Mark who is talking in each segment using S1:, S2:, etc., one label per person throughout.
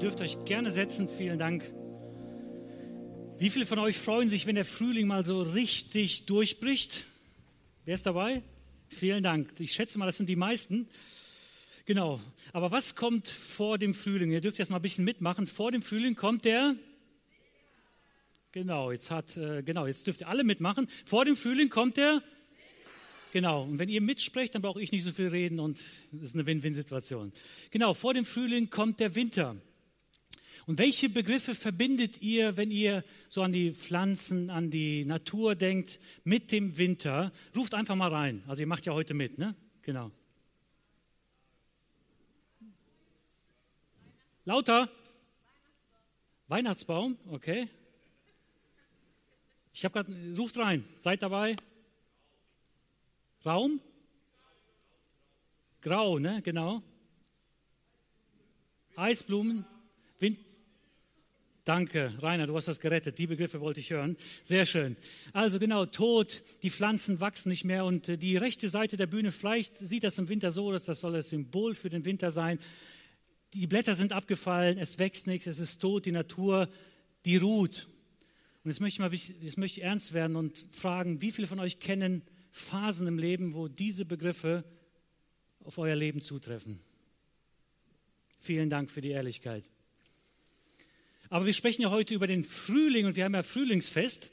S1: dürft euch gerne setzen. Vielen Dank. Wie viele von euch freuen sich, wenn der Frühling mal so richtig durchbricht? Wer ist dabei? Vielen Dank. Ich schätze mal, das sind die meisten. Genau. Aber was kommt vor dem Frühling? Ihr dürft jetzt mal ein bisschen mitmachen. Vor dem Frühling kommt der. Genau, jetzt hat, äh, genau, jetzt dürft ihr alle mitmachen. Vor dem Frühling kommt der. Genau, und wenn ihr mitsprecht, dann brauche ich nicht so viel reden und es ist eine Win-Win-Situation. Genau, vor dem Frühling kommt der Winter. Und welche Begriffe verbindet ihr, wenn ihr so an die Pflanzen, an die Natur denkt, mit dem Winter? Ruft einfach mal rein. Also ihr macht ja heute mit, ne? Genau. Lauter? Weihnachtsbaum, okay. Ich habe gerade, ruft rein, seid dabei. Raum? Grau, ne? Genau. Eisblumen. Wind. Danke, Rainer, du hast das gerettet. Die Begriffe wollte ich hören. Sehr schön. Also genau, Tod, die Pflanzen wachsen nicht mehr und äh, die rechte Seite der Bühne, vielleicht sieht das im Winter so, dass das soll das Symbol für den Winter sein. Die Blätter sind abgefallen, es wächst nichts, es ist tot, die Natur, die ruht. Und jetzt möchte ich mal jetzt möchte ich ernst werden und fragen, wie viele von euch kennen Phasen im Leben, wo diese Begriffe auf euer Leben zutreffen. Vielen Dank für die Ehrlichkeit. Aber wir sprechen ja heute über den Frühling und wir haben ja Frühlingsfest.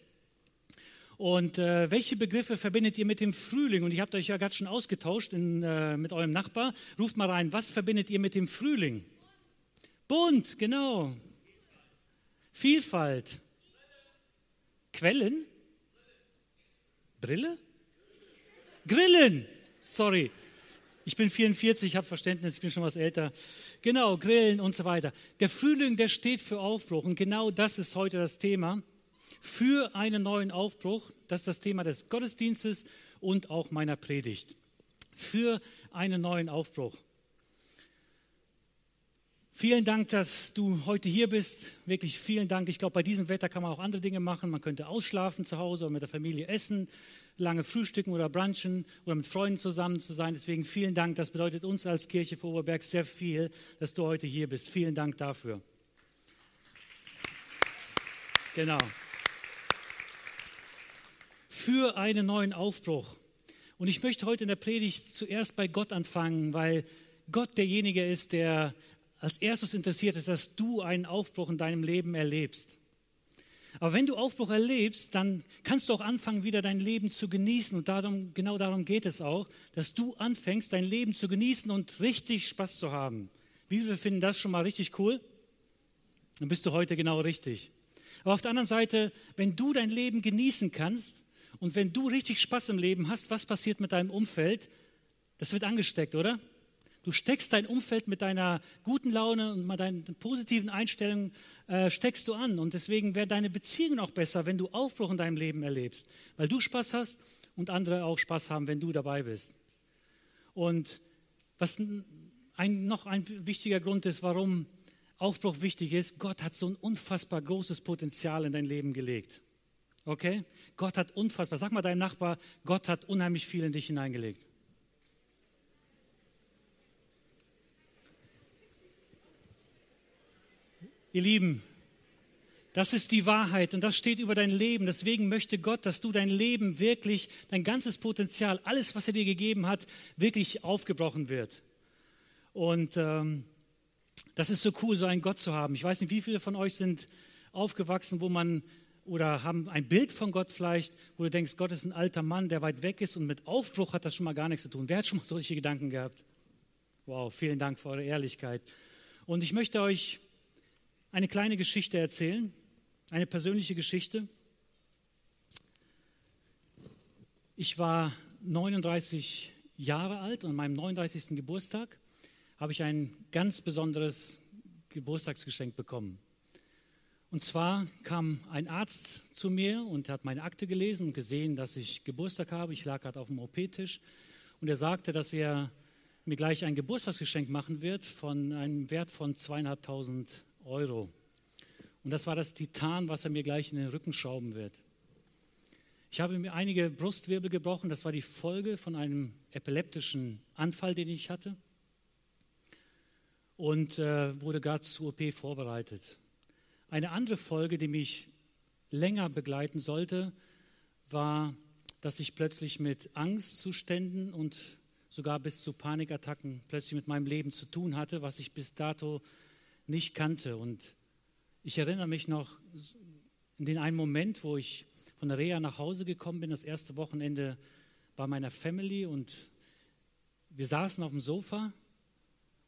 S1: Und äh, welche Begriffe verbindet ihr mit dem Frühling? Und ihr habt euch ja gerade schon ausgetauscht in, äh, mit eurem Nachbar. Ruft mal rein, was verbindet ihr mit dem Frühling? Bunt, genau. Vielfalt. Quellen? Brille? Grillen. Sorry. Ich bin 44, ich habe Verständnis, ich bin schon was älter. Genau, Grillen und so weiter. Der Frühling, der steht für Aufbruch und genau das ist heute das Thema. Für einen neuen Aufbruch, das ist das Thema des Gottesdienstes und auch meiner Predigt. Für einen neuen Aufbruch. Vielen Dank, dass du heute hier bist. Wirklich vielen Dank. Ich glaube, bei diesem Wetter kann man auch andere Dinge machen. Man könnte ausschlafen zu Hause oder mit der Familie essen lange frühstücken oder brunchen oder mit Freunden zusammen zu sein. Deswegen vielen Dank. Das bedeutet uns als Kirche vor Oberberg sehr viel, dass du heute hier bist. Vielen Dank dafür. Genau. Für einen neuen Aufbruch. Und ich möchte heute in der Predigt zuerst bei Gott anfangen, weil Gott derjenige ist, der als erstes interessiert ist, dass du einen Aufbruch in deinem Leben erlebst. Aber wenn du Aufbruch erlebst, dann kannst du auch anfangen, wieder dein Leben zu genießen. Und darum, genau darum geht es auch, dass du anfängst, dein Leben zu genießen und richtig Spaß zu haben. Wie viele finden das schon mal richtig cool? Dann bist du heute genau richtig. Aber auf der anderen Seite, wenn du dein Leben genießen kannst und wenn du richtig Spaß im Leben hast, was passiert mit deinem Umfeld? Das wird angesteckt, oder? Du steckst dein Umfeld mit deiner guten Laune und mit deinen positiven Einstellungen äh, steckst du an. Und deswegen wäre deine Beziehung auch besser, wenn du Aufbruch in deinem Leben erlebst, weil du Spaß hast und andere auch Spaß haben, wenn du dabei bist. Und was ein, noch ein wichtiger Grund ist, warum Aufbruch wichtig ist, Gott hat so ein unfassbar großes Potenzial in dein Leben gelegt. Okay? Gott hat unfassbar, sag mal deinem Nachbar, Gott hat unheimlich viel in dich hineingelegt. Ihr Lieben, das ist die Wahrheit und das steht über dein Leben. Deswegen möchte Gott, dass du dein Leben wirklich, dein ganzes Potenzial, alles, was er dir gegeben hat, wirklich aufgebrochen wird. Und ähm, das ist so cool, so einen Gott zu haben. Ich weiß nicht, wie viele von euch sind aufgewachsen, wo man oder haben ein Bild von Gott vielleicht, wo du denkst, Gott ist ein alter Mann, der weit weg ist und mit Aufbruch hat das schon mal gar nichts zu tun. Wer hat schon mal solche Gedanken gehabt? Wow, vielen Dank für eure Ehrlichkeit. Und ich möchte euch eine kleine Geschichte erzählen, eine persönliche Geschichte. Ich war 39 Jahre alt und an meinem 39. Geburtstag habe ich ein ganz besonderes Geburtstagsgeschenk bekommen. Und zwar kam ein Arzt zu mir und hat meine Akte gelesen und gesehen, dass ich Geburtstag habe. Ich lag gerade auf dem OP-Tisch und er sagte, dass er mir gleich ein Geburtstagsgeschenk machen wird von einem Wert von zweieinhalbtausend Euro. Und das war das Titan, was er mir gleich in den Rücken schrauben wird. Ich habe mir einige Brustwirbel gebrochen. Das war die Folge von einem epileptischen Anfall, den ich hatte. und äh, wurde gerade zur OP vorbereitet. Eine andere Folge, die mich länger begleiten sollte, war, dass ich plötzlich mit Angstzuständen und sogar bis zu Panikattacken plötzlich mit meinem Leben zu tun hatte, was ich bis dato nicht kannte. Und ich erinnere mich noch in den einen Moment, wo ich von der Reha nach Hause gekommen bin, das erste Wochenende bei meiner Family und wir saßen auf dem Sofa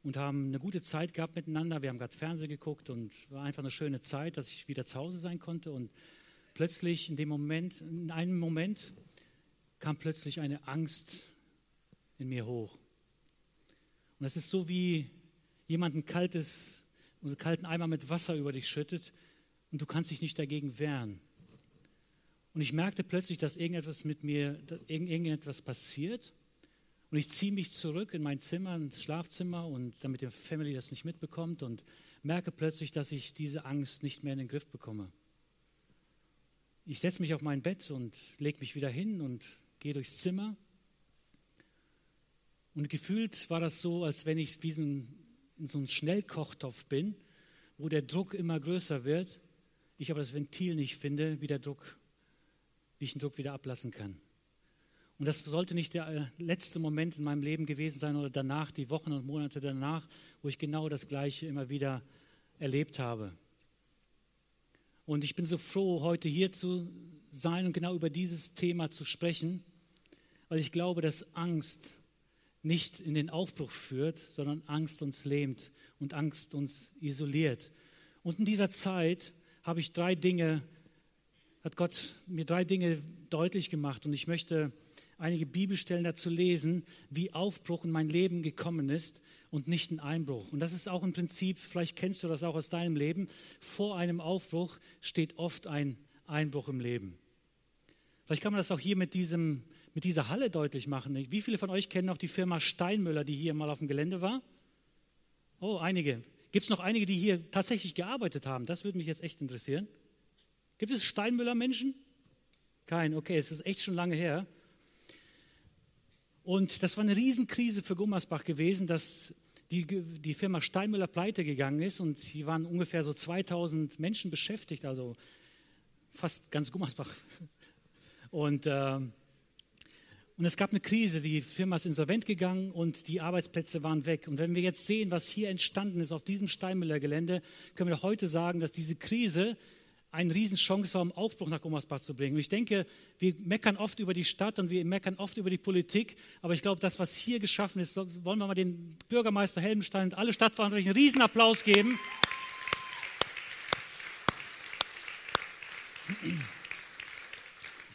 S1: und haben eine gute Zeit gehabt miteinander. Wir haben gerade Fernsehen geguckt und war einfach eine schöne Zeit, dass ich wieder zu Hause sein konnte. Und plötzlich in dem Moment, in einem Moment kam plötzlich eine Angst in mir hoch. Und das ist so wie jemand ein kaltes, einen kalten Eimer mit Wasser über dich schüttet und du kannst dich nicht dagegen wehren. Und ich merkte plötzlich, dass irgendetwas mit mir, dass irgendetwas passiert. Und ich ziehe mich zurück in mein Zimmer, ins Schlafzimmer und damit die Family das nicht mitbekommt und merke plötzlich, dass ich diese Angst nicht mehr in den Griff bekomme. Ich setze mich auf mein Bett und lege mich wieder hin und gehe durchs Zimmer. Und gefühlt war das so, als wenn ich wie in so einem Schnellkochtopf bin, wo der Druck immer größer wird, ich aber das Ventil nicht finde, wie der Druck, wie ich den Druck wieder ablassen kann. Und das sollte nicht der äh, letzte Moment in meinem Leben gewesen sein oder danach, die Wochen und Monate danach, wo ich genau das Gleiche immer wieder erlebt habe. Und ich bin so froh, heute hier zu sein und genau über dieses Thema zu sprechen, weil ich glaube, dass Angst nicht in den Aufbruch führt, sondern Angst uns lähmt und Angst uns isoliert. Und in dieser Zeit habe ich drei Dinge, hat Gott mir drei Dinge deutlich gemacht und ich möchte einige Bibelstellen dazu lesen, wie Aufbruch in mein Leben gekommen ist und nicht ein Einbruch. Und das ist auch im Prinzip, vielleicht kennst du das auch aus deinem Leben, vor einem Aufbruch steht oft ein Einbruch im Leben. Vielleicht kann man das auch hier mit, diesem, mit dieser Halle deutlich machen. Wie viele von euch kennen noch die Firma Steinmüller, die hier mal auf dem Gelände war? Oh, einige. Gibt es noch einige, die hier tatsächlich gearbeitet haben? Das würde mich jetzt echt interessieren. Gibt es Steinmüller-Menschen? Kein, okay, es ist echt schon lange her. Und das war eine Riesenkrise für Gummersbach gewesen, dass die, die Firma Steinmüller pleite gegangen ist und hier waren ungefähr so 2000 Menschen beschäftigt, also fast ganz Gummersbach. Und, äh, und es gab eine Krise, die Firma ist insolvent gegangen und die Arbeitsplätze waren weg. Und wenn wir jetzt sehen, was hier entstanden ist auf diesem Steinmüller-Gelände, können wir heute sagen, dass diese Krise eine Riesenchance war, um Aufbruch nach Gummersbach zu bringen. Und ich denke, wir meckern oft über die Stadt und wir meckern oft über die Politik, aber ich glaube, das, was hier geschaffen ist, wollen wir mal den Bürgermeister Helmenstein und alle Stadtverantwortlichen einen Riesenapplaus geben.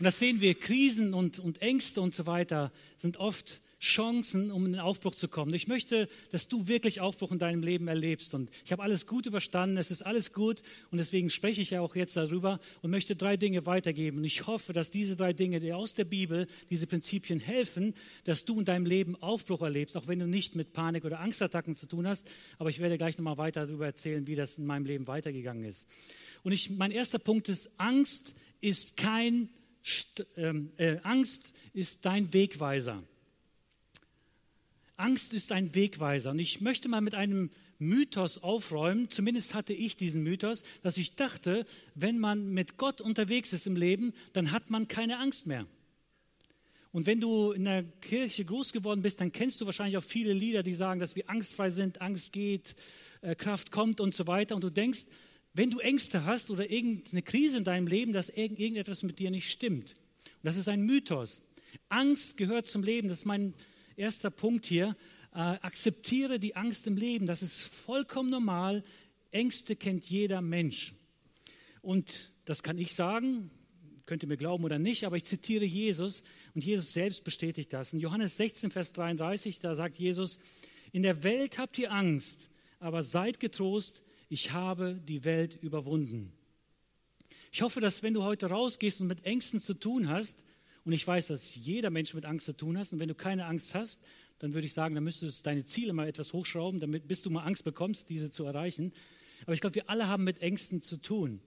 S1: Und das sehen wir, Krisen und, und Ängste und so weiter sind oft Chancen, um in den Aufbruch zu kommen. Ich möchte, dass du wirklich Aufbruch in deinem Leben erlebst. Und ich habe alles gut überstanden, es ist alles gut. Und deswegen spreche ich ja auch jetzt darüber und möchte drei Dinge weitergeben. Und ich hoffe, dass diese drei Dinge dir aus der Bibel, diese Prinzipien helfen, dass du in deinem Leben Aufbruch erlebst, auch wenn du nicht mit Panik oder Angstattacken zu tun hast. Aber ich werde gleich nochmal weiter darüber erzählen, wie das in meinem Leben weitergegangen ist. Und ich, mein erster Punkt ist, Angst ist kein, ähm, äh, Angst ist dein Wegweiser. Angst ist ein Wegweiser. Und ich möchte mal mit einem Mythos aufräumen, zumindest hatte ich diesen Mythos, dass ich dachte, wenn man mit Gott unterwegs ist im Leben, dann hat man keine Angst mehr. Und wenn du in der Kirche groß geworden bist, dann kennst du wahrscheinlich auch viele Lieder, die sagen, dass wir angstfrei sind, Angst geht, äh, Kraft kommt und so weiter. Und du denkst, wenn du Ängste hast oder irgendeine Krise in deinem Leben, dass irgendetwas mit dir nicht stimmt. Und das ist ein Mythos. Angst gehört zum Leben. Das ist mein erster Punkt hier, äh, akzeptiere die Angst im Leben. Das ist vollkommen normal. Ängste kennt jeder Mensch. Und das kann ich sagen, könnt ihr mir glauben oder nicht, aber ich zitiere Jesus und Jesus selbst bestätigt das. In Johannes 16, Vers 33, da sagt Jesus, in der Welt habt ihr Angst, aber seid getrost, ich habe die Welt überwunden. Ich hoffe, dass wenn du heute rausgehst und mit Ängsten zu tun hast, und ich weiß, dass jeder Mensch mit Angst zu tun hat. Und wenn du keine Angst hast, dann würde ich sagen, dann müsstest du deine Ziele mal etwas hochschrauben, damit, bis du mal Angst bekommst, diese zu erreichen. Aber ich glaube, wir alle haben mit Ängsten zu tun.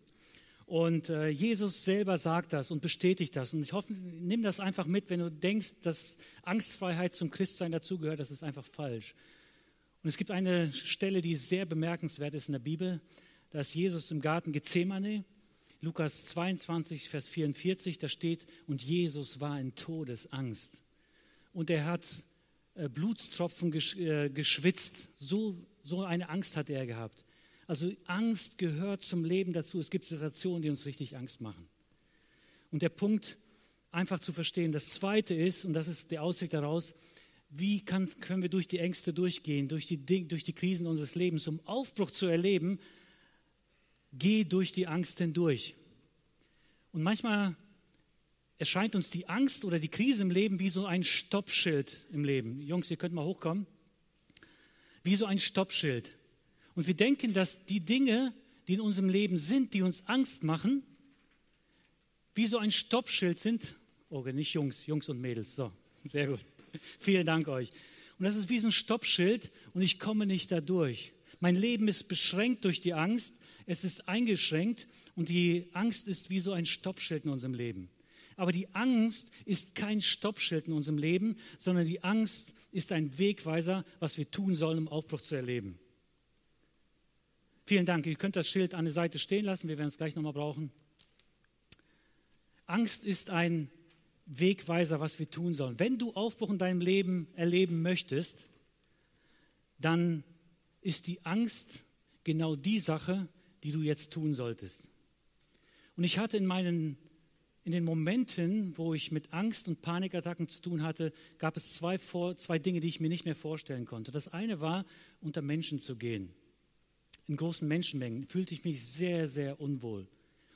S1: Und äh, Jesus selber sagt das und bestätigt das. Und ich hoffe, nimm das einfach mit, wenn du denkst, dass Angstfreiheit zum Christsein dazugehört, das ist einfach falsch. Und es gibt eine Stelle, die sehr bemerkenswert ist in der Bibel. Da ist Jesus im Garten Gethsemane. Lukas 22, Vers 44, da steht, und Jesus war in Todesangst. Und er hat äh, Blutstropfen äh, geschwitzt. So, so eine Angst hatte er gehabt. Also Angst gehört zum Leben dazu. Es gibt Situationen, die uns richtig Angst machen. Und der Punkt, einfach zu verstehen. Das Zweite ist, und das ist der Ausweg daraus, wie kann, können wir durch die Ängste durchgehen, durch die, durch die Krisen unseres Lebens, um Aufbruch zu erleben, geh durch die Angst hindurch. Und manchmal erscheint uns die Angst oder die Krise im Leben wie so ein Stoppschild im Leben. Jungs, ihr könnt mal hochkommen. Wie so ein Stoppschild. Und wir denken, dass die Dinge, die in unserem Leben sind, die uns Angst machen, wie so ein Stoppschild sind. Okay, nicht Jungs, Jungs und Mädels. So, sehr gut. Vielen Dank euch. Und das ist wie so ein Stoppschild und ich komme nicht da durch. Mein Leben ist beschränkt durch die Angst. Es ist eingeschränkt und die Angst ist wie so ein Stoppschild in unserem Leben. Aber die Angst ist kein Stoppschild in unserem Leben, sondern die Angst ist ein Wegweiser, was wir tun sollen, um Aufbruch zu erleben. Vielen Dank. Ihr könnt das Schild an der Seite stehen lassen. Wir werden es gleich nochmal brauchen. Angst ist ein Wegweiser, was wir tun sollen. Wenn du Aufbruch in deinem Leben erleben möchtest, dann ist die Angst genau die Sache, die du jetzt tun solltest. Und ich hatte in meinen in den Momenten, wo ich mit Angst und Panikattacken zu tun hatte, gab es zwei, zwei Dinge, die ich mir nicht mehr vorstellen konnte. Das eine war, unter Menschen zu gehen in großen Menschenmengen fühlte ich mich sehr, sehr unwohl.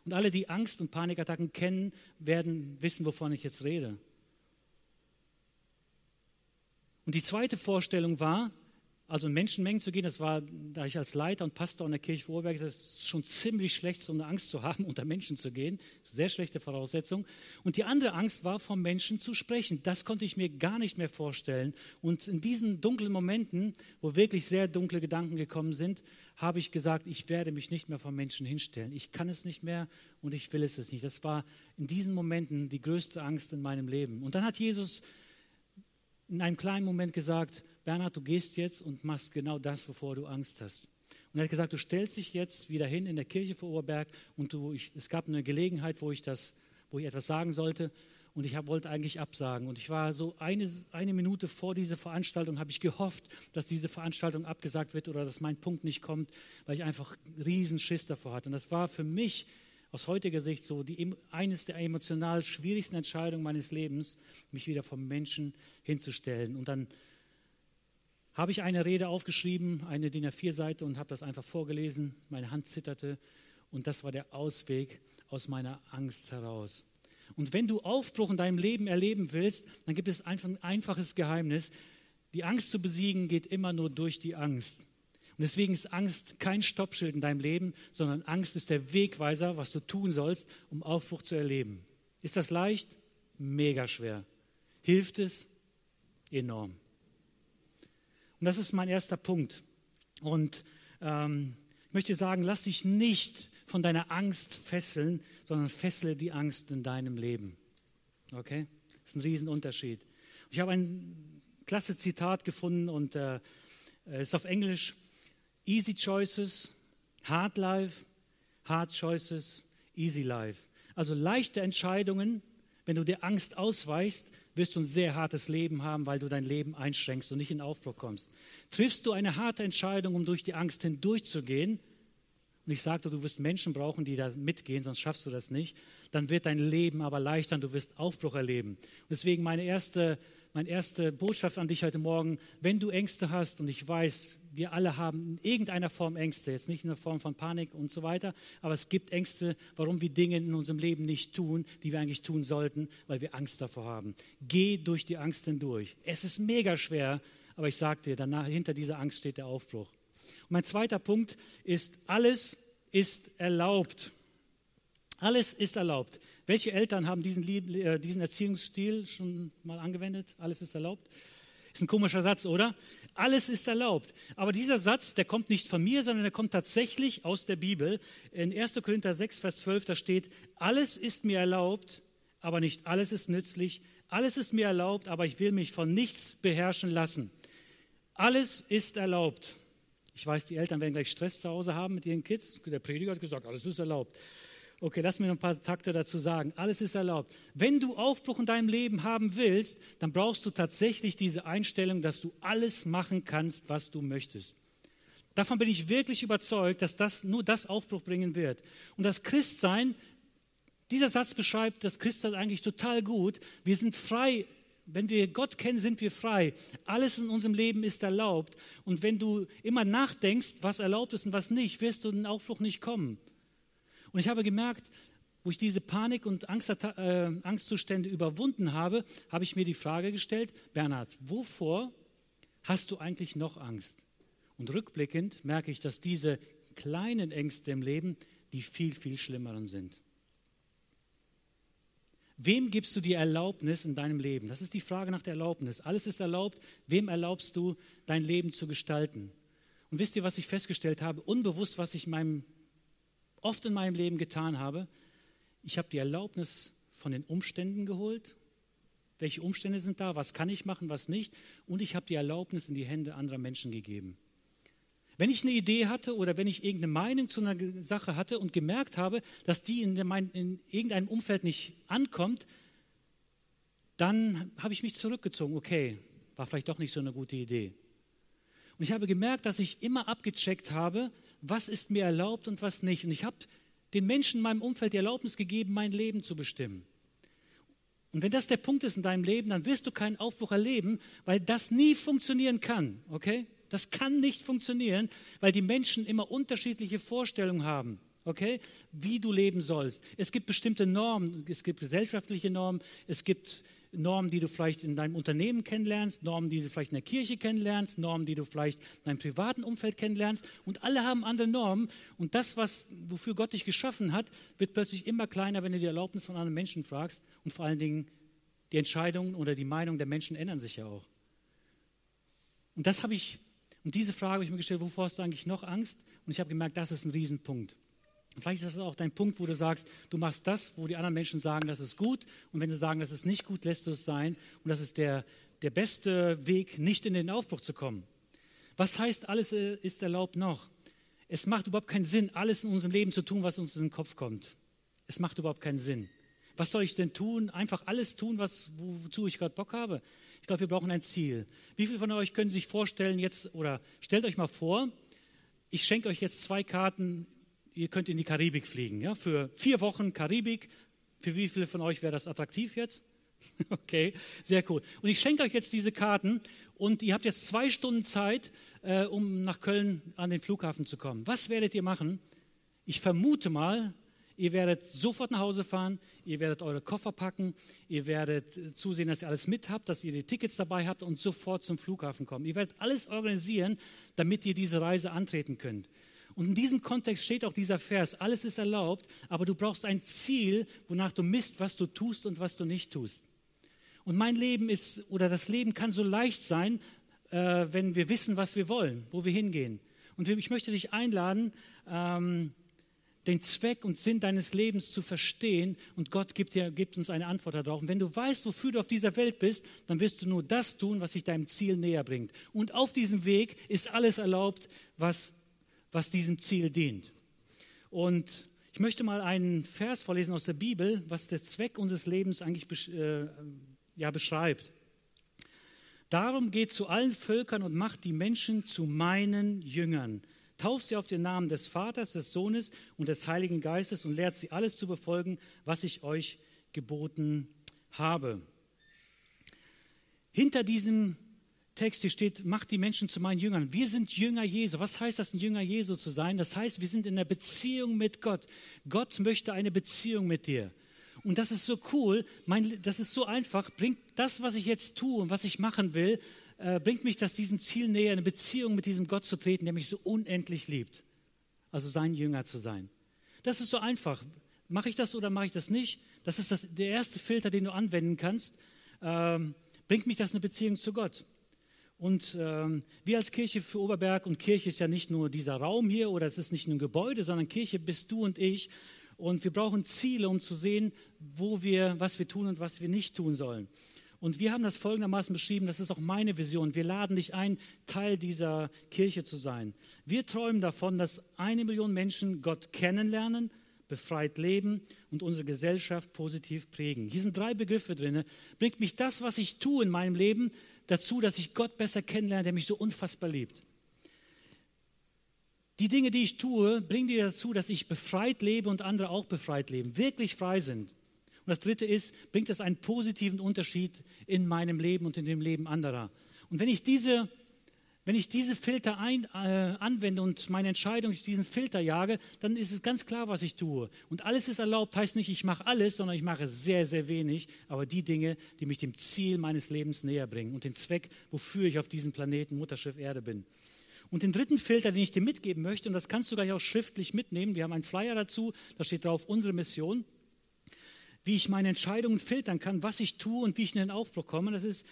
S1: Und alle, die Angst und Panikattacken kennen, werden wissen, wovon ich jetzt rede. Und die zweite Vorstellung war, also in Menschenmengen zu gehen, das war, da ich als Leiter und Pastor in der Kirche Vorberg, das ist schon ziemlich schlecht, so eine Angst zu haben, unter Menschen zu gehen. Sehr schlechte Voraussetzung. Und die andere Angst war, vom Menschen zu sprechen. Das konnte ich mir gar nicht mehr vorstellen. Und in diesen dunklen Momenten, wo wirklich sehr dunkle Gedanken gekommen sind, habe ich gesagt, ich werde mich nicht mehr vor Menschen hinstellen. Ich kann es nicht mehr und ich will es nicht. Das war in diesen Momenten die größte Angst in meinem Leben. Und dann hat Jesus in einem kleinen Moment gesagt, Bernhard, du gehst jetzt und machst genau das, wovor du Angst hast. Und er hat gesagt, du stellst dich jetzt wieder hin in der Kirche vor Oberberg und du, ich, es gab eine Gelegenheit, wo ich, das, wo ich etwas sagen sollte und ich hab, wollte eigentlich absagen. Und ich war so eine, eine Minute vor dieser Veranstaltung, habe ich gehofft, dass diese Veranstaltung abgesagt wird oder dass mein Punkt nicht kommt, weil ich einfach riesen Schiss davor hatte. Und das war für mich aus heutiger Sicht so die, eines der emotional schwierigsten Entscheidungen meines Lebens, mich wieder vom Menschen hinzustellen. Und dann habe ich eine Rede aufgeschrieben, eine DIN A4-Seite und habe das einfach vorgelesen. Meine Hand zitterte und das war der Ausweg aus meiner Angst heraus. Und wenn du Aufbruch in deinem Leben erleben willst, dann gibt es einfach ein einfaches Geheimnis. Die Angst zu besiegen geht immer nur durch die Angst. Und deswegen ist Angst kein Stoppschild in deinem Leben, sondern Angst ist der Wegweiser, was du tun sollst, um Aufbruch zu erleben. Ist das leicht? Mega schwer. Hilft es? Enorm. Und das ist mein erster Punkt. Und ähm, ich möchte sagen, lass dich nicht von deiner Angst fesseln, sondern fessle die Angst in deinem Leben. Okay? Das ist ein Riesenunterschied. Ich habe ein klasse Zitat gefunden und äh, ist auf Englisch. Easy choices, hard life, hard choices, easy life. Also leichte Entscheidungen, wenn du der Angst ausweichst, wirst du ein sehr hartes Leben haben, weil du dein Leben einschränkst und nicht in Aufbruch kommst. Triffst du eine harte Entscheidung, um durch die Angst hindurchzugehen, und ich sagte, du wirst Menschen brauchen, die da mitgehen, sonst schaffst du das nicht, dann wird dein Leben aber leichter und du wirst Aufbruch erleben. Deswegen meine erste, meine erste Botschaft an dich heute Morgen, wenn du Ängste hast, und ich weiß, wir alle haben in irgendeiner Form Ängste, jetzt nicht in der Form von Panik und so weiter, aber es gibt Ängste, warum wir Dinge in unserem Leben nicht tun, die wir eigentlich tun sollten, weil wir Angst davor haben. Geh durch die Angst hindurch. Es ist mega schwer, aber ich sage dir, danach, hinter dieser Angst steht der Aufbruch. Mein zweiter Punkt ist, alles ist erlaubt. Alles ist erlaubt. Welche Eltern haben diesen, äh, diesen Erziehungsstil schon mal angewendet? Alles ist erlaubt. Ist ein komischer Satz, oder? Alles ist erlaubt. Aber dieser Satz, der kommt nicht von mir, sondern der kommt tatsächlich aus der Bibel. In 1. Korinther 6, Vers 12, da steht, alles ist mir erlaubt, aber nicht alles ist nützlich. Alles ist mir erlaubt, aber ich will mich von nichts beherrschen lassen. Alles ist erlaubt. Ich weiß, die Eltern werden gleich Stress zu Hause haben mit ihren Kids. Der Prediger hat gesagt, alles ist erlaubt. Okay, lass mir noch ein paar Takte dazu sagen. Alles ist erlaubt. Wenn du Aufbruch in deinem Leben haben willst, dann brauchst du tatsächlich diese Einstellung, dass du alles machen kannst, was du möchtest. Davon bin ich wirklich überzeugt, dass das nur das Aufbruch bringen wird. Und das Christsein, dieser Satz beschreibt das Christsein eigentlich total gut. Wir sind frei. Wenn wir Gott kennen, sind wir frei. Alles in unserem Leben ist erlaubt. Und wenn du immer nachdenkst, was erlaubt ist und was nicht, wirst du in den Aufbruch nicht kommen. Und ich habe gemerkt, wo ich diese Panik und Angst, äh, Angstzustände überwunden habe, habe ich mir die Frage gestellt, Bernhard, wovor hast du eigentlich noch Angst? Und rückblickend merke ich, dass diese kleinen Ängste im Leben die viel, viel schlimmeren sind. Wem gibst du die Erlaubnis in deinem Leben? Das ist die Frage nach der Erlaubnis. Alles ist erlaubt. Wem erlaubst du, dein Leben zu gestalten? Und wisst ihr, was ich festgestellt habe? Unbewusst, was ich in meinem oft in meinem Leben getan habe. Ich habe die Erlaubnis von den Umständen geholt. Welche Umstände sind da? Was kann ich machen, was nicht? Und ich habe die Erlaubnis in die Hände anderer Menschen gegeben. Wenn ich eine Idee hatte oder wenn ich irgendeine Meinung zu einer Sache hatte und gemerkt habe, dass die in, der, in irgendeinem Umfeld nicht ankommt, dann habe ich mich zurückgezogen. Okay, war vielleicht doch nicht so eine gute Idee. Und ich habe gemerkt, dass ich immer abgecheckt habe, was ist mir erlaubt und was nicht. Und ich habe den Menschen in meinem Umfeld die Erlaubnis gegeben, mein Leben zu bestimmen. Und wenn das der Punkt ist in deinem Leben, dann wirst du keinen Aufbruch erleben, weil das nie funktionieren kann. Okay? Das kann nicht funktionieren, weil die Menschen immer unterschiedliche Vorstellungen haben. Okay? Wie du leben sollst. Es gibt bestimmte Normen, es gibt gesellschaftliche Normen, es gibt Normen, die du vielleicht in deinem Unternehmen kennenlernst, Normen, die du vielleicht in der Kirche kennenlernst, Normen, die du vielleicht in deinem privaten Umfeld kennenlernst. Und alle haben andere Normen. Und das, was, wofür Gott dich geschaffen hat, wird plötzlich immer kleiner, wenn du die Erlaubnis von anderen Menschen fragst. Und vor allen Dingen die Entscheidungen oder die Meinungen der Menschen ändern sich ja auch. Und das habe ich, und diese Frage habe ich mir gestellt, wovor hast du eigentlich noch Angst? Und ich habe gemerkt, das ist ein Riesenpunkt. Vielleicht ist das auch dein Punkt, wo du sagst, du machst das, wo die anderen Menschen sagen, das ist gut. Und wenn sie sagen, das ist nicht gut, lässt du es sein. Und das ist der, der beste Weg, nicht in den Aufbruch zu kommen. Was heißt, alles äh, ist erlaubt noch? Es macht überhaupt keinen Sinn, alles in unserem Leben zu tun, was uns in den Kopf kommt. Es macht überhaupt keinen Sinn. Was soll ich denn tun? Einfach alles tun, was, wozu ich gerade Bock habe. Ich glaube, wir brauchen ein Ziel. Wie viele von euch können sich vorstellen jetzt, oder stellt euch mal vor, ich schenke euch jetzt zwei Karten ihr könnt in die Karibik fliegen. Ja? Für vier Wochen Karibik. Für wie viele von euch wäre das attraktiv jetzt? Okay, sehr cool. Und ich schenke euch jetzt diese Karten und ihr habt jetzt zwei Stunden Zeit, äh, um nach Köln an den Flughafen zu kommen. Was werdet ihr machen? Ich vermute mal, ihr werdet sofort nach Hause fahren, ihr werdet eure Koffer packen, ihr werdet äh, zusehen, dass ihr alles mit habt, dass ihr die Tickets dabei habt und sofort zum Flughafen kommen. Ihr werdet alles organisieren, damit ihr diese Reise antreten könnt. Und in diesem Kontext steht auch dieser Vers, alles ist erlaubt, aber du brauchst ein Ziel, wonach du misst, was du tust und was du nicht tust. Und mein Leben ist, oder das Leben kann so leicht sein, äh, wenn wir wissen, was wir wollen, wo wir hingehen. Und ich möchte dich einladen, ähm, den Zweck und Sinn deines Lebens zu verstehen und Gott gibt, dir, gibt uns eine Antwort darauf. Und wenn du weißt, wofür du auf dieser Welt bist, dann wirst du nur das tun, was dich deinem Ziel näher bringt. Und auf diesem Weg ist alles erlaubt, was was diesem Ziel dient. Und ich möchte mal einen Vers vorlesen aus der Bibel, was der Zweck unseres Lebens eigentlich äh, ja, beschreibt. Darum geht zu allen Völkern und macht die Menschen zu meinen Jüngern. Tauft sie auf den Namen des Vaters, des Sohnes und des Heiligen Geistes und lehrt sie alles zu befolgen, was ich euch geboten habe. Hinter diesem Text, hier steht, macht die Menschen zu meinen Jüngern. Wir sind Jünger Jesu. Was heißt das, ein Jünger Jesu zu sein? Das heißt, wir sind in der Beziehung mit Gott. Gott möchte eine Beziehung mit dir. Und das ist so cool, mein, das ist so einfach, bringt das, was ich jetzt tue und was ich machen will, äh, bringt mich das diesem Ziel näher, eine Beziehung mit diesem Gott zu treten, der mich so unendlich liebt. Also sein Jünger zu sein. Das ist so einfach. Mache ich das oder mache ich das nicht? Das ist das, der erste Filter, den du anwenden kannst. Ähm, bringt mich das eine Beziehung zu Gott? Und ähm, wir als Kirche für Oberberg, und Kirche ist ja nicht nur dieser Raum hier oder es ist nicht nur ein Gebäude, sondern Kirche bist du und ich. Und wir brauchen Ziele, um zu sehen, wo wir, was wir tun und was wir nicht tun sollen. Und wir haben das folgendermaßen beschrieben, das ist auch meine Vision. Wir laden dich ein, Teil dieser Kirche zu sein. Wir träumen davon, dass eine Million Menschen Gott kennenlernen, befreit leben und unsere Gesellschaft positiv prägen. Hier sind drei Begriffe drin. Bringt mich das, was ich tue in meinem Leben, dazu, dass ich Gott besser kennenlerne, der mich so unfassbar liebt. Die Dinge, die ich tue, bringen dir dazu, dass ich befreit lebe und andere auch befreit leben, wirklich frei sind. Und das Dritte ist, bringt es einen positiven Unterschied in meinem Leben und in dem Leben anderer. Und wenn ich diese, wenn ich diese Filter ein, äh, anwende und meine Entscheidung durch diesen Filter jage, dann ist es ganz klar, was ich tue. Und alles ist erlaubt, heißt nicht, ich mache alles, sondern ich mache sehr, sehr wenig, aber die Dinge, die mich dem Ziel meines Lebens näher bringen und den Zweck, wofür ich auf diesem Planeten Mutterschiff Erde bin. Und den dritten Filter, den ich dir mitgeben möchte, und das kannst du gleich auch schriftlich mitnehmen, wir haben einen Flyer dazu, da steht drauf unsere Mission wie ich meine Entscheidungen filtern kann, was ich tue und wie ich in den Aufbruch komme. Das ist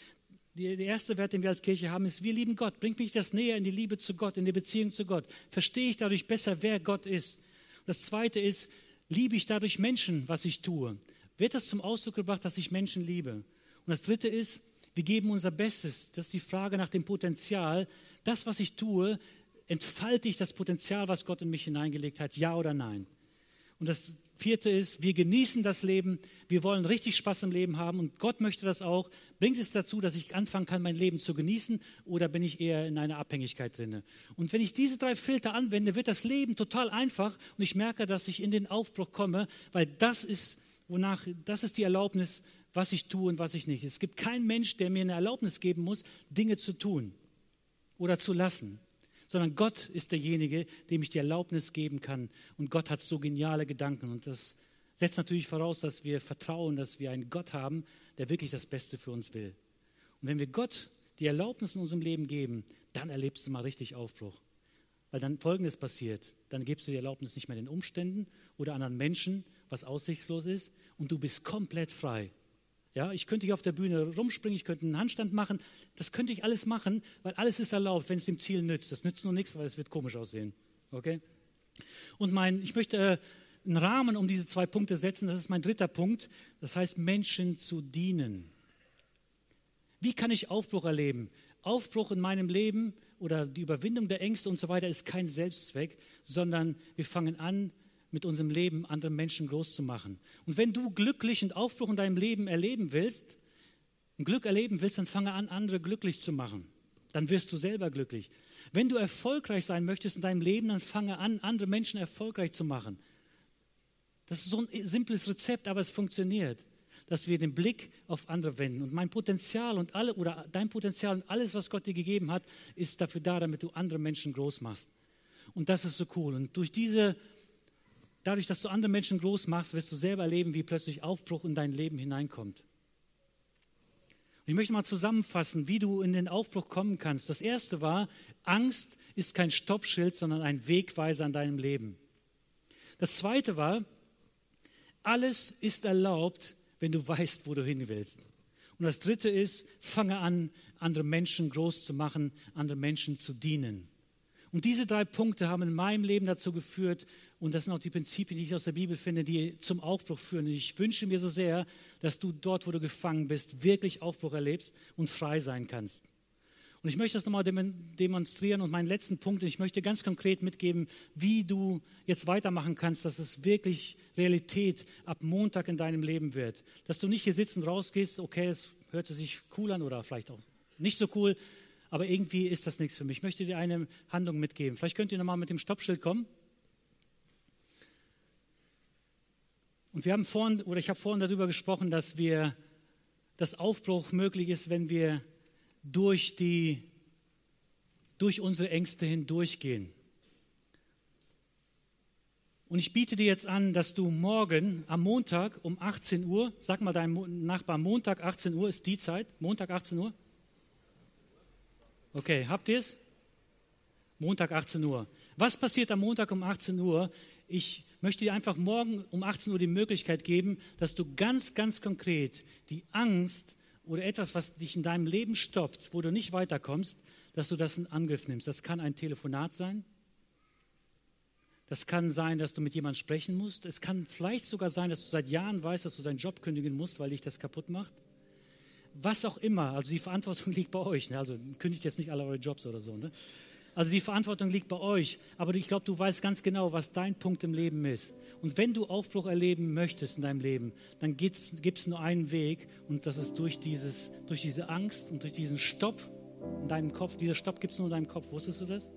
S1: der erste Wert, den wir als Kirche haben, ist, wir lieben Gott. Bringt mich das näher in die Liebe zu Gott, in die Beziehung zu Gott. Verstehe ich dadurch besser, wer Gott ist. Das zweite ist, liebe ich dadurch Menschen, was ich tue. Wird das zum Ausdruck gebracht, dass ich Menschen liebe? Und das dritte ist, wir geben unser Bestes. Das ist die Frage nach dem Potenzial. Das, was ich tue, entfalte ich das Potenzial, was Gott in mich hineingelegt hat, ja oder nein? Und das vierte ist, wir genießen das Leben, wir wollen richtig Spaß im Leben haben und Gott möchte das auch. Bringt es dazu, dass ich anfangen kann, mein Leben zu genießen oder bin ich eher in einer Abhängigkeit drin? Und wenn ich diese drei Filter anwende, wird das Leben total einfach und ich merke, dass ich in den Aufbruch komme, weil das ist, wonach, das ist die Erlaubnis, was ich tue und was ich nicht. Es gibt keinen Mensch, der mir eine Erlaubnis geben muss, Dinge zu tun oder zu lassen sondern Gott ist derjenige, dem ich die Erlaubnis geben kann. Und Gott hat so geniale Gedanken. Und das setzt natürlich voraus, dass wir vertrauen, dass wir einen Gott haben, der wirklich das Beste für uns will. Und wenn wir Gott die Erlaubnis in unserem Leben geben, dann erlebst du mal richtig Aufbruch. Weil dann Folgendes passiert. Dann gibst du die Erlaubnis nicht mehr den Umständen oder anderen Menschen, was aussichtslos ist, und du bist komplett frei. Ja, ich könnte hier auf der Bühne rumspringen, ich könnte einen Handstand machen. Das könnte ich alles machen, weil alles ist erlaubt, wenn es dem Ziel nützt. Das nützt nur nichts, weil es wird komisch aussehen. Okay? Und mein, ich möchte äh, einen Rahmen um diese zwei Punkte setzen. Das ist mein dritter Punkt. Das heißt, Menschen zu dienen. Wie kann ich Aufbruch erleben? Aufbruch in meinem Leben oder die Überwindung der Ängste und so weiter ist kein Selbstzweck, sondern wir fangen an, mit unserem Leben andere Menschen groß zu machen. Und wenn du glücklich und Aufbruch in deinem Leben erleben willst, ein Glück erleben willst, dann fange an, andere glücklich zu machen. Dann wirst du selber glücklich. Wenn du erfolgreich sein möchtest in deinem Leben, dann fange an, andere Menschen erfolgreich zu machen. Das ist so ein simples Rezept, aber es funktioniert, dass wir den Blick auf andere wenden. Und mein Potenzial und alle oder dein Potenzial und alles, was Gott dir gegeben hat, ist dafür da, damit du andere Menschen groß machst. Und das ist so cool. Und durch diese dadurch, dass du andere Menschen groß machst, wirst du selber erleben, wie plötzlich Aufbruch in dein Leben hineinkommt. Und ich möchte mal zusammenfassen, wie du in den Aufbruch kommen kannst. Das erste war, Angst ist kein Stoppschild, sondern ein Wegweiser in deinem Leben. Das zweite war, alles ist erlaubt, wenn du weißt, wo du hin willst. Und das dritte ist, fange an, andere Menschen groß zu machen, andere Menschen zu dienen. Und diese drei Punkte haben in meinem Leben dazu geführt, und das sind auch die Prinzipien, die ich aus der Bibel finde, die zum Aufbruch führen. Und ich wünsche mir so sehr, dass du dort, wo du gefangen bist, wirklich Aufbruch erlebst und frei sein kannst. Und ich möchte das nochmal demonstrieren und meinen letzten Punkt, ich möchte ganz konkret mitgeben, wie du jetzt weitermachen kannst, dass es wirklich Realität ab Montag in deinem Leben wird. Dass du nicht hier sitzen rausgehst, okay, es hörte sich cool an oder vielleicht auch nicht so cool, aber irgendwie ist das nichts für mich. Ich möchte dir eine Handlung mitgeben. Vielleicht könnt ihr nochmal mit dem Stoppschild kommen. Und wir haben vorhin, oder ich habe vorhin darüber gesprochen, dass wir, dass Aufbruch möglich ist, wenn wir durch die, durch unsere Ängste hindurchgehen. Und ich biete dir jetzt an, dass du morgen am Montag um 18 Uhr, sag mal deinem Nachbar, Montag 18 Uhr ist die Zeit, Montag 18 Uhr. Okay, habt ihr es? Montag 18 Uhr. Was passiert am Montag um 18 Uhr? Ich möchte dir einfach morgen um 18 Uhr die Möglichkeit geben, dass du ganz, ganz konkret die Angst oder etwas, was dich in deinem Leben stoppt, wo du nicht weiterkommst, dass du das in Angriff nimmst. Das kann ein Telefonat sein. Das kann sein, dass du mit jemandem sprechen musst. Es kann vielleicht sogar sein, dass du seit Jahren weißt, dass du deinen Job kündigen musst, weil dich das kaputt macht. was auch immer, also die Verantwortung liegt bei euch. Ne? Also kündigt jetzt nicht alle eure Jobs oder so. Ne? Also die Verantwortung liegt bei euch. Aber ich glaube, du weißt ganz genau, was dein Punkt im Leben ist. Und wenn du Aufbruch erleben möchtest in deinem Leben, dann gibt es nur einen Weg und das ist durch, dieses, durch diese Angst und durch diesen Stopp in deinem Kopf. Dieser Stopp gibt es nur in deinem Kopf. Wusstest du das?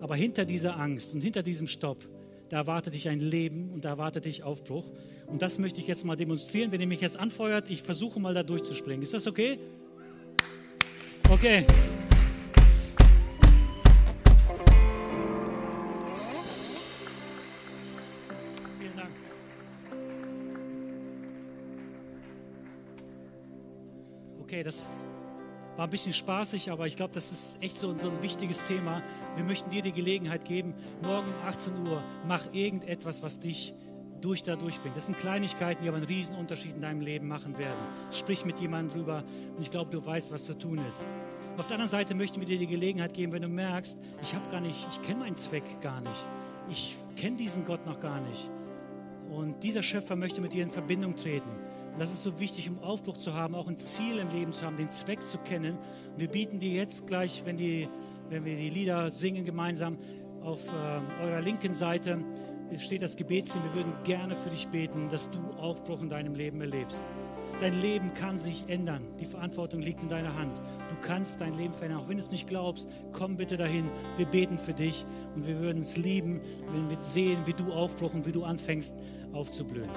S1: Aber hinter dieser Angst und hinter diesem Stopp, da erwartet dich ein Leben und da erwartet dich Aufbruch. Und das möchte ich jetzt mal demonstrieren. Wenn ihr mich jetzt anfeuert, ich versuche mal da durchzuspringen. Ist das okay? Okay. Okay, das war ein bisschen spaßig, aber ich glaube, das ist echt so, so ein wichtiges Thema. Wir möchten dir die Gelegenheit geben, morgen um 18 Uhr, mach irgendetwas, was dich durch da durchbringt. Das sind Kleinigkeiten, die aber einen riesen Unterschied in deinem Leben machen werden. Sprich mit jemandem drüber und ich glaube, du weißt, was zu tun ist. Auf der anderen Seite möchten wir dir die Gelegenheit geben, wenn du merkst, ich habe gar nicht, ich kenne meinen Zweck gar nicht. Ich kenne diesen Gott noch gar nicht. Und dieser Schöpfer möchte mit dir in Verbindung treten. Das ist so wichtig, um Aufbruch zu haben, auch ein Ziel im Leben zu haben, den Zweck zu kennen. Und wir bieten dir jetzt gleich, wenn, die, wenn wir die Lieder singen gemeinsam, auf äh, eurer linken Seite steht das Gebetsteam. Wir würden gerne für dich beten, dass du Aufbruch in deinem Leben erlebst. Dein Leben kann sich ändern. Die Verantwortung liegt in deiner Hand. Du kannst dein Leben verändern. Auch wenn du es nicht glaubst, komm bitte dahin. Wir beten für dich und wir würden es lieben, wenn wir sehen, wie du Aufbruch und wie du anfängst aufzublühen.